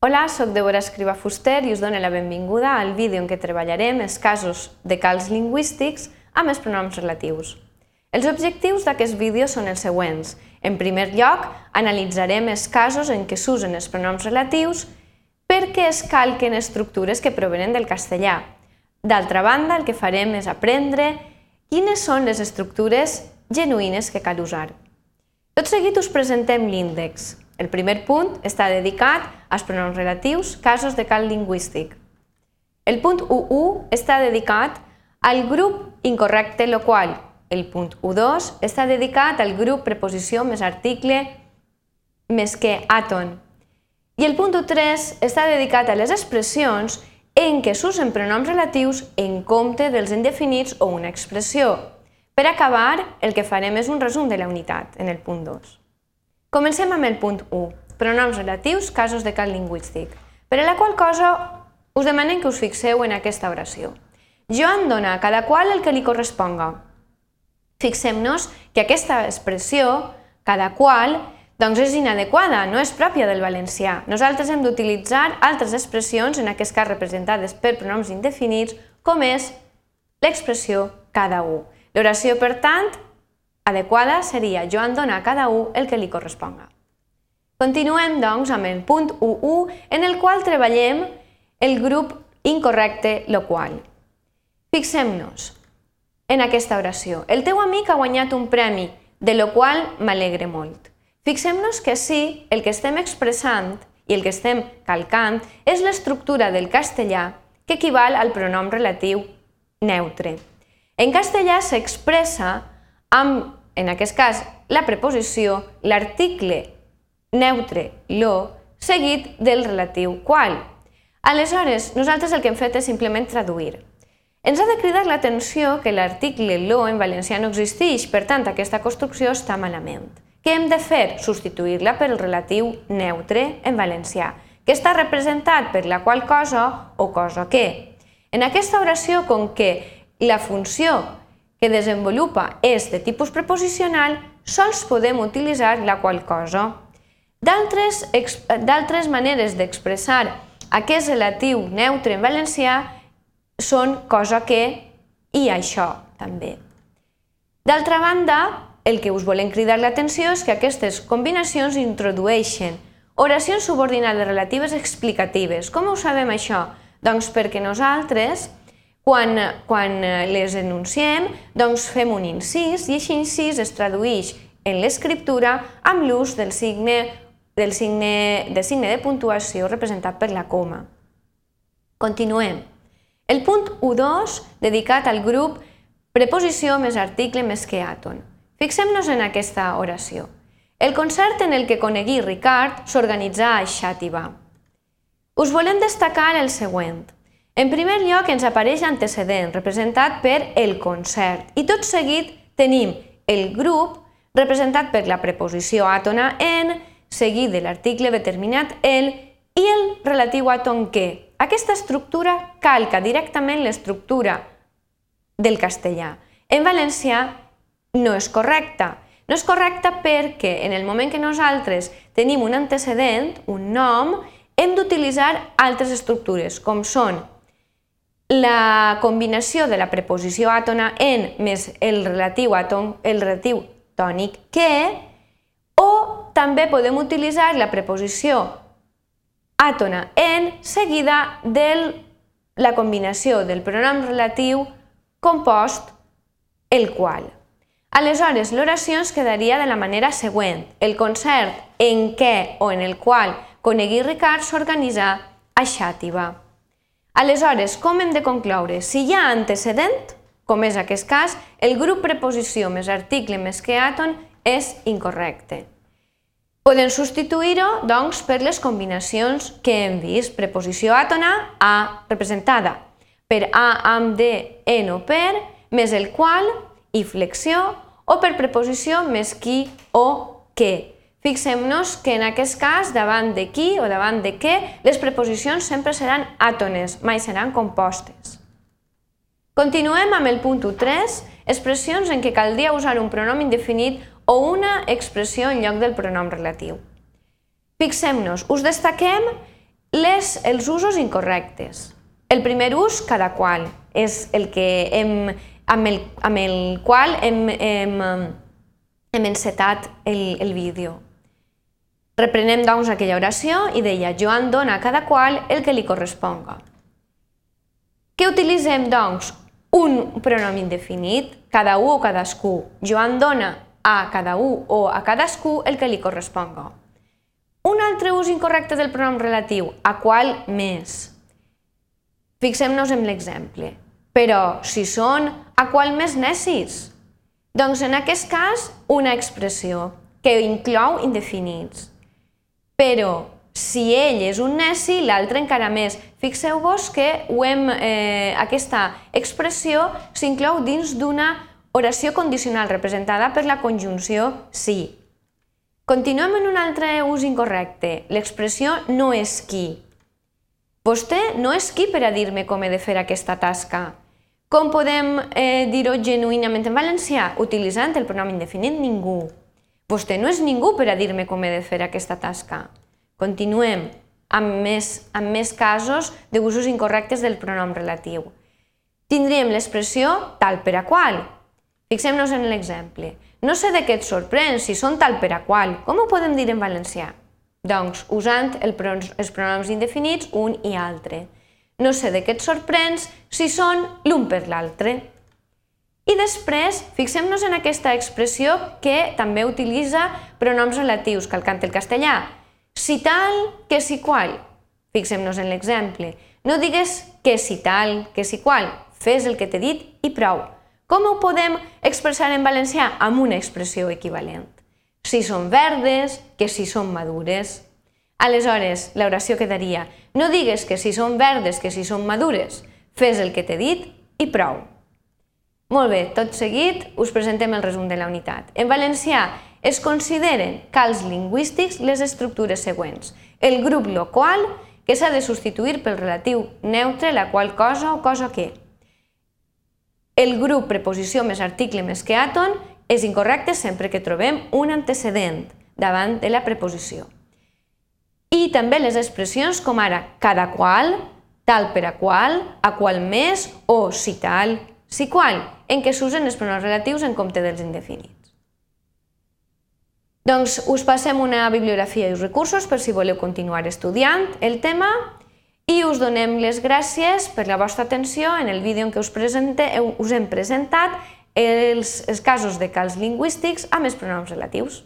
Hola, sóc Deborah Escriba Fuster i us dono la benvinguda al vídeo en què treballarem els casos de calç lingüístics amb els pronoms relatius. Els objectius d'aquest vídeo són els següents. En primer lloc, analitzarem els casos en què s'usen els pronoms relatius perquè es calquen estructures que provenen del castellà. D'altra banda, el que farem és aprendre quines són les estructures genuïnes que cal usar. Tot seguit us presentem l'índex. El primer punt està dedicat als pronoms relatius, casos de cal lingüístic. El punt U1 està dedicat al grup incorrecte loqual. El punt U2 està dedicat al grup preposició més article més que àton. I el punt U3 està dedicat a les expressions en què s'usen pronoms relatius en compte dels indefinits o una expressió. Per acabar, el que farem és un resum de la unitat en el punt 2. Comencem amb el punt 1, pronoms relatius, casos de cal lingüístic, per a la qual cosa us demanem que us fixeu en aquesta oració. Joan dona a cada qual el que li corresponga. Fixem-nos que aquesta expressió, cada qual, doncs és inadequada, no és pròpia del valencià. Nosaltres hem d'utilitzar altres expressions, en aquest cas representades per pronoms indefinits, com és l'expressió cada un. L'oració, per tant, adequada seria Joan dona a cada un el que li corresponga. Continuem, doncs, amb el punt 1.1, en el qual treballem el grup incorrecte loqual. Fixem-nos en aquesta oració. El teu amic ha guanyat un premi, de lo qual m'alegre molt. Fixem-nos que sí, el que estem expressant i el que estem calcant és l'estructura del castellà que equival al pronom relatiu neutre. En castellà s'expressa amb en aquest cas la preposició, l'article neutre lo, seguit del relatiu qual. Aleshores, nosaltres el que hem fet és simplement traduir. Ens ha de cridar l'atenció que l'article lo en valencià no existeix, per tant, aquesta construcció està malament. Què hem de fer? Substituir-la per el relatiu neutre en valencià, que està representat per la qual cosa o cosa que. En aquesta oració, com que la funció que desenvolupa és de tipus preposicional, sols podem utilitzar la qual cosa. D'altres maneres d'expressar aquest relatiu neutre en valencià són cosa que i això també. D'altra banda, el que us volem cridar l'atenció és que aquestes combinacions introdueixen oracions subordinades relatives explicatives. Com ho sabem això? Doncs perquè nosaltres quan, quan eh, les enunciem, doncs fem un incís i aquest incís es tradueix en l'escriptura amb l'ús del signe del signe, de signe de puntuació representat per la coma. Continuem. El punt 1.2, dedicat al grup preposició més article més que àton. Fixem-nos en aquesta oració. El concert en el que conegui Ricard s'organitzà a Xàtiva. Us volem destacar el següent. En primer lloc ens apareix l'antecedent, representat per el concert, i tot seguit tenim el grup representat per la preposició àtona en, seguit de l'article determinat el i el relatiu àton que. Aquesta estructura calca directament l'estructura del castellà. En valencià no és correcta. No és correcta perquè en el moment que nosaltres tenim un antecedent, un nom, hem d'utilitzar altres estructures, com són la combinació de la preposició àtona en més el relatiu, àton, el relatiu tònic que, o també podem utilitzar la preposició àtona en seguida de la combinació del pronom relatiu compost el qual. Aleshores, l'oració ens quedaria de la manera següent. El concert en què o en el qual Conegui Ricard s'organitza a Xàtiva. Aleshores, com hem de concloure? Si hi ha antecedent, com és aquest cas, el grup preposició més article més que àton és incorrecte. Podem substituir-ho, doncs, per les combinacions que hem vist. Preposició àtona, a representada per a amb de, en o per, més el qual i flexió, o per preposició més qui o que. Fixem-nos que en aquest cas, davant de qui o davant de què, les preposicions sempre seran àtones, mai seran compostes. Continuem amb el punt 3, expressions en què caldria usar un pronom indefinit o una expressió en lloc del pronom relatiu. Fixem-nos, us destaquem les, els usos incorrectes. El primer ús, cada qual, és el que hem, amb, el, amb el qual hem, hem, hem encetat el, el vídeo. Reprenem, doncs, aquella oració i deia Joan dona a cada qual el que li corresponga. Què utilitzem, doncs? Un pronom indefinit, cada un o cadascú. Joan dona a cada un o a cadascú el que li corresponga. Un altre ús incorrecte del pronom relatiu, a qual més. Fixem-nos en l'exemple. Però si són a qual més necis? Doncs en aquest cas, una expressió que inclou indefinits. Però si ell és un neci, l'altre encara més. Fixeu-vos que ho hem, eh, aquesta expressió s'inclou dins d'una oració condicional representada per la conjunció si. Continuem en un altre ús incorrecte. L'expressió no és qui. Vostè no és qui per a dir-me com he de fer aquesta tasca. Com podem eh, dir-ho genuïnament en valencià? Utilitzant el pronom indefinit ningú. Vostè no és ningú per a dir-me com he de fer aquesta tasca. Continuem amb més, amb més casos d'usos incorrectes del pronom relatiu. Tindríem l'expressió tal per a qual. Fixem-nos en l'exemple. No sé de què et sorprèn si són tal per a qual. Com ho podem dir en valencià? Doncs usant el pronoms, els pronoms indefinits un i altre. No sé de què et sorprens si són l'un per l'altre. I després, fixem-nos en aquesta expressió que també utilitza pronoms relatius, calcant el castellà. Si tal, que si qual. Fixem-nos en l'exemple. No digues que si tal, que si qual. Fes el que t'he dit i prou. Com ho podem expressar en valencià? Amb una expressió equivalent si són verdes, que si són madures. Aleshores, l'oració quedaria, no digues que si són verdes, que si són madures, fes el que t'he dit i prou. Molt bé, tot seguit us presentem el resum de la unitat. En valencià es consideren cals lingüístics les estructures següents. El grup local, que s'ha de substituir pel relatiu neutre, la qual cosa o cosa que. El grup preposició més article més que àton, és incorrecte sempre que trobem un antecedent davant de la preposició. I també les expressions com ara cada qual, tal per a qual, a qual més o si tal, si qual, en què s'usen els pronoms relatius en compte dels indefinits. Doncs us passem una bibliografia i recursos per si voleu continuar estudiant el tema i us donem les gràcies per la vostra atenció en el vídeo en què us, presente, us hem presentat els, els casos de cals lingüístics amb els pronoms relatius.